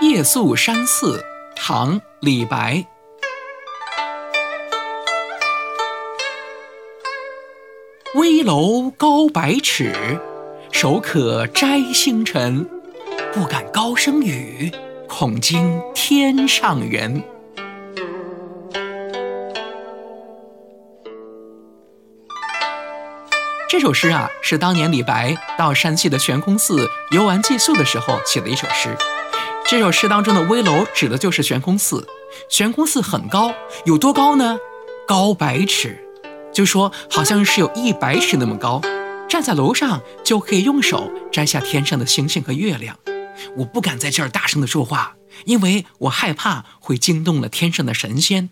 夜宿山寺，唐·李白。危楼高百尺，手可摘星辰。不敢高声语，恐惊天上人。这首诗啊，是当年李白到山西的悬空寺游玩寄宿的时候写的一首诗。这首诗当中的危楼指的就是悬空寺。悬空寺很高，有多高呢？高百尺，就说好像是有一百尺那么高。站在楼上就可以用手摘下天上的星星和月亮。我不敢在这儿大声的说话，因为我害怕会惊动了天上的神仙。